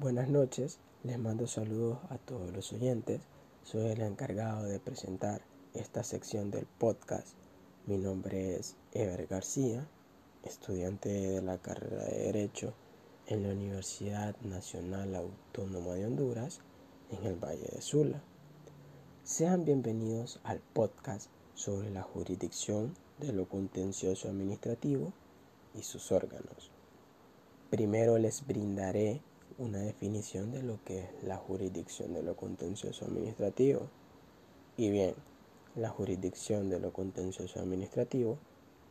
Buenas noches, les mando saludos a todos los oyentes. Soy el encargado de presentar esta sección del podcast. Mi nombre es Ever García, estudiante de la carrera de Derecho en la Universidad Nacional Autónoma de Honduras, en el Valle de Sula. Sean bienvenidos al podcast sobre la jurisdicción de lo contencioso administrativo y sus órganos. Primero les brindaré una definición de lo que es la jurisdicción de lo contencioso administrativo. Y bien, la jurisdicción de lo contencioso administrativo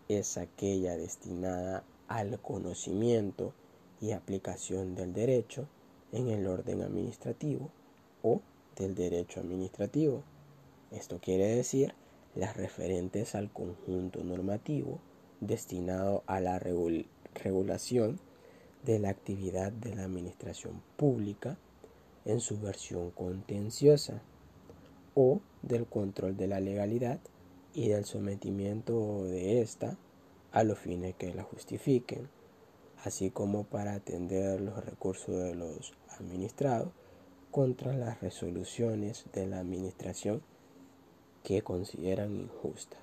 es aquella destinada al conocimiento y aplicación del derecho en el orden administrativo o del derecho administrativo. Esto quiere decir las referentes al conjunto normativo destinado a la regulación de la actividad de la administración pública en su versión contenciosa o del control de la legalidad y del sometimiento de ésta a los fines que la justifiquen, así como para atender los recursos de los administrados contra las resoluciones de la administración que consideran injustas.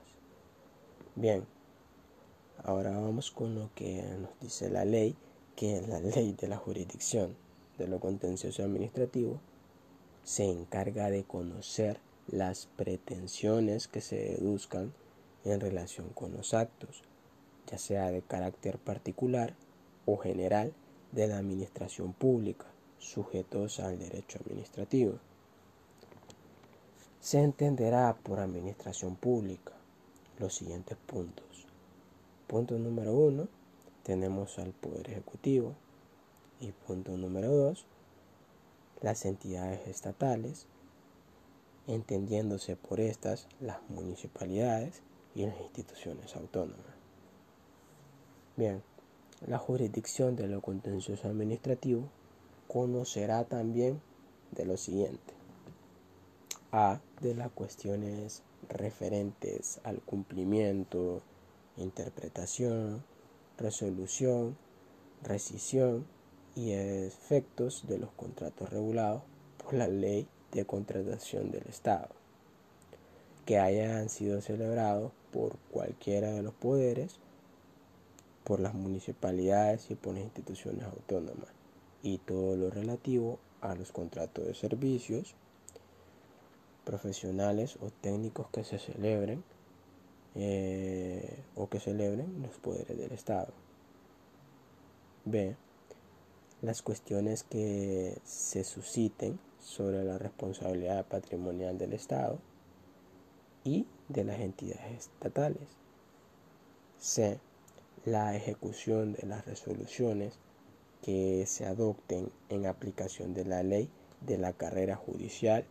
Bien, ahora vamos con lo que nos dice la ley, que la ley de la jurisdicción de lo contencioso administrativo, se encarga de conocer las pretensiones que se deduzcan en relación con los actos, ya sea de carácter particular o general de la administración pública, sujetos al derecho administrativo. Se entenderá por administración pública los siguientes puntos. Punto número uno, tenemos al Poder Ejecutivo. Y punto número dos, las entidades estatales, entendiéndose por estas las municipalidades y las instituciones autónomas. Bien, la jurisdicción de lo contencioso administrativo conocerá también de lo siguiente. A. De las cuestiones referentes al cumplimiento, interpretación, resolución, rescisión y efectos de los contratos regulados por la ley de contratación del Estado, que hayan sido celebrados por cualquiera de los poderes, por las municipalidades y por las instituciones autónomas, y todo lo relativo a los contratos de servicios, profesionales o técnicos que se celebren eh, que celebren los poderes del Estado. B. Las cuestiones que se susciten sobre la responsabilidad patrimonial del Estado y de las entidades estatales. C. La ejecución de las resoluciones que se adopten en aplicación de la ley de la carrera judicial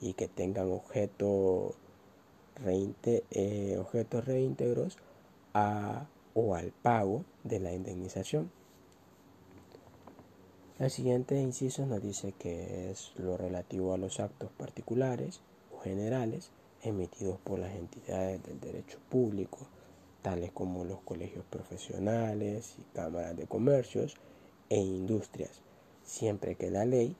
y que tengan objeto eh, objetos reintegros a, o al pago de la indemnización. El siguiente inciso nos dice que es lo relativo a los actos particulares o generales emitidos por las entidades del derecho público, tales como los colegios profesionales y cámaras de comercios e industrias, siempre que la ley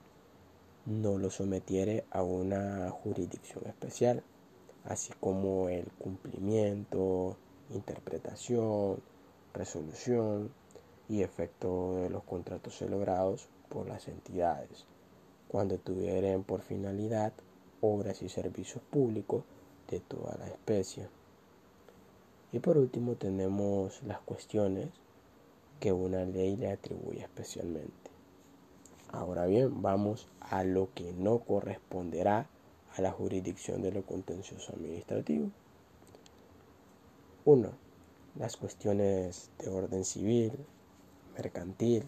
no lo sometiere a una jurisdicción especial, así como el cumplimiento, interpretación, resolución y efecto de los contratos celebrados por las entidades, cuando tuvieren por finalidad obras y servicios públicos de toda la especie. Y por último tenemos las cuestiones que una ley le atribuye especialmente. Ahora bien, vamos a lo que no corresponderá a la jurisdicción de lo contencioso administrativo. 1. Las cuestiones de orden civil, mercantil,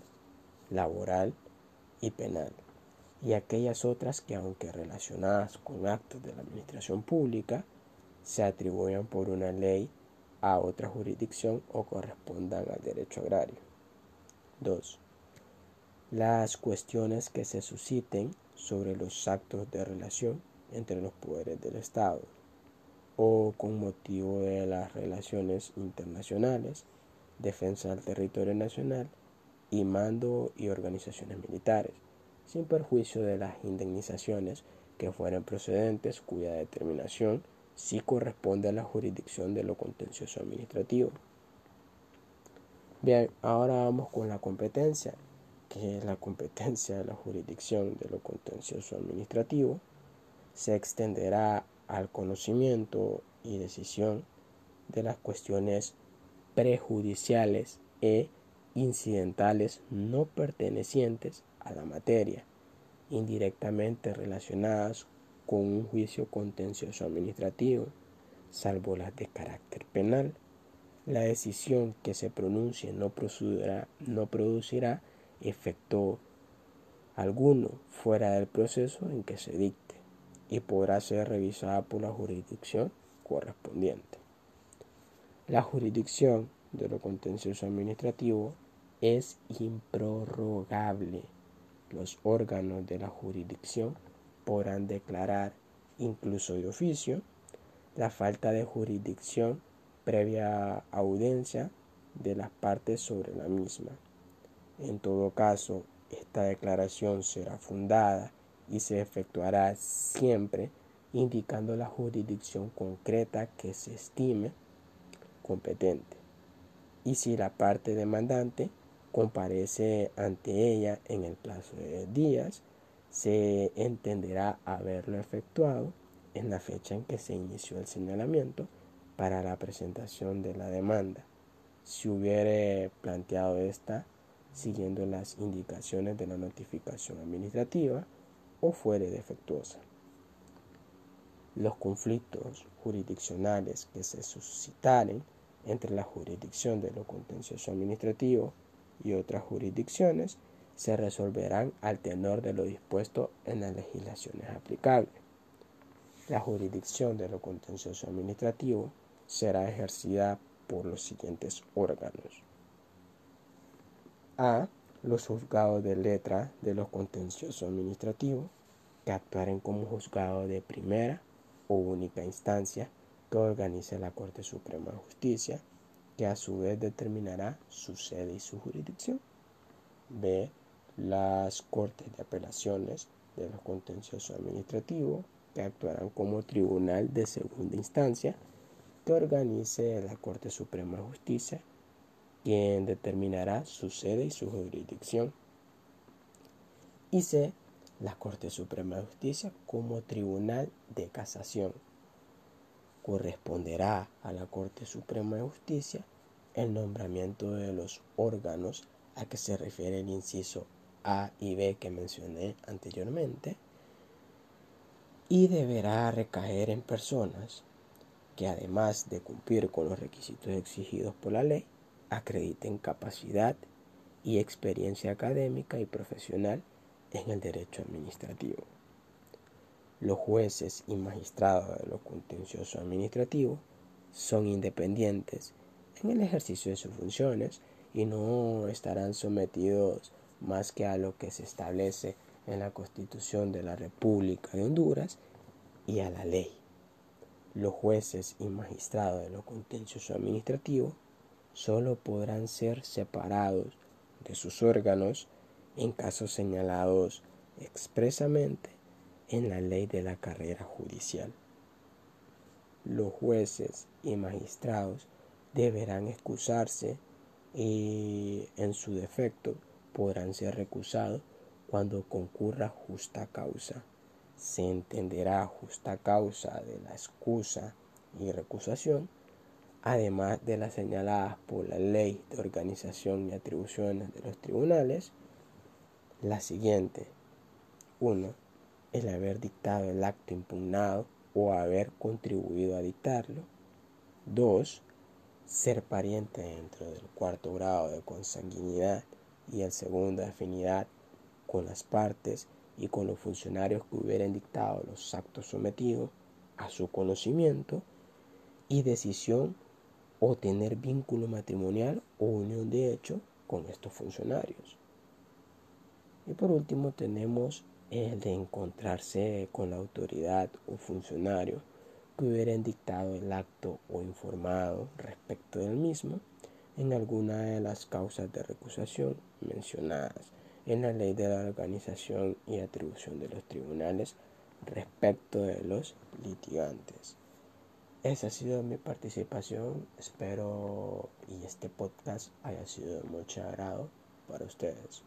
laboral y penal, y aquellas otras que aunque relacionadas con actos de la administración pública, se atribuyan por una ley a otra jurisdicción o correspondan al derecho agrario. 2 las cuestiones que se susciten sobre los actos de relación entre los poderes del Estado o con motivo de las relaciones internacionales, defensa del territorio nacional y mando y organizaciones militares, sin perjuicio de las indemnizaciones que fueran procedentes cuya determinación sí corresponde a la jurisdicción de lo contencioso administrativo. Bien, ahora vamos con la competencia, que es la competencia de la jurisdicción de lo contencioso administrativo. Se extenderá al conocimiento y decisión de las cuestiones prejudiciales e incidentales no pertenecientes a la materia, indirectamente relacionadas con un juicio contencioso administrativo, salvo las de carácter penal. La decisión que se pronuncie no producirá, no producirá efecto alguno fuera del proceso en que se dicte y podrá ser revisada por la jurisdicción correspondiente. La jurisdicción de lo contencioso administrativo es improrrogable. Los órganos de la jurisdicción podrán declarar, incluso de oficio, la falta de jurisdicción previa audiencia de las partes sobre la misma. En todo caso, esta declaración será fundada y se efectuará siempre indicando la jurisdicción concreta que se estime competente. Y si la parte demandante comparece ante ella en el plazo de días, se entenderá haberlo efectuado en la fecha en que se inició el señalamiento para la presentación de la demanda, si hubiere planteado esta siguiendo las indicaciones de la notificación administrativa o fuere defectuosa. Los conflictos jurisdiccionales que se suscitaren entre la jurisdicción de lo contencioso administrativo y otras jurisdicciones se resolverán al tenor de lo dispuesto en las legislaciones aplicables. La jurisdicción de lo contencioso administrativo será ejercida por los siguientes órganos. A. Los juzgados de letra de los contenciosos administrativos que actuaren como juzgado de primera o única instancia que organice la Corte Suprema de Justicia, que a su vez determinará su sede y su jurisdicción. B las Cortes de Apelaciones de los Contenciosos Administrativos, que actuarán como tribunal de segunda instancia que organice la Corte Suprema de Justicia, quien determinará su sede y su jurisdicción. Y C. La Corte Suprema de Justicia como tribunal de casación. Corresponderá a la Corte Suprema de Justicia el nombramiento de los órganos a que se refiere el inciso a y B que mencioné anteriormente y deberá recaer en personas que además de cumplir con los requisitos exigidos por la ley, acrediten capacidad y experiencia académica y profesional en el derecho administrativo. Los jueces y magistrados de lo contencioso administrativo son independientes en el ejercicio de sus funciones y no estarán sometidos más que a lo que se establece en la Constitución de la República de Honduras y a la ley. Los jueces y magistrados de lo contencioso administrativo solo podrán ser separados de sus órganos en casos señalados expresamente en la ley de la carrera judicial. Los jueces y magistrados deberán excusarse y, en su defecto, podrán ser recusados cuando concurra justa causa. Se entenderá justa causa de la excusa y recusación, además de las señaladas por la ley de organización y atribuciones de los tribunales, la siguiente. 1. El haber dictado el acto impugnado o haber contribuido a dictarlo. 2. Ser pariente dentro del cuarto grado de consanguinidad y el segundo afinidad con las partes y con los funcionarios que hubieran dictado los actos sometidos a su conocimiento y decisión o tener vínculo matrimonial o unión de hecho con estos funcionarios. Y por último tenemos el de encontrarse con la autoridad o funcionario que hubieran dictado el acto o informado respecto del mismo en alguna de las causas de recusación mencionadas en la ley de la organización y atribución de los tribunales respecto de los litigantes. Esa ha sido mi participación. Espero y este podcast haya sido de mucho agrado para ustedes.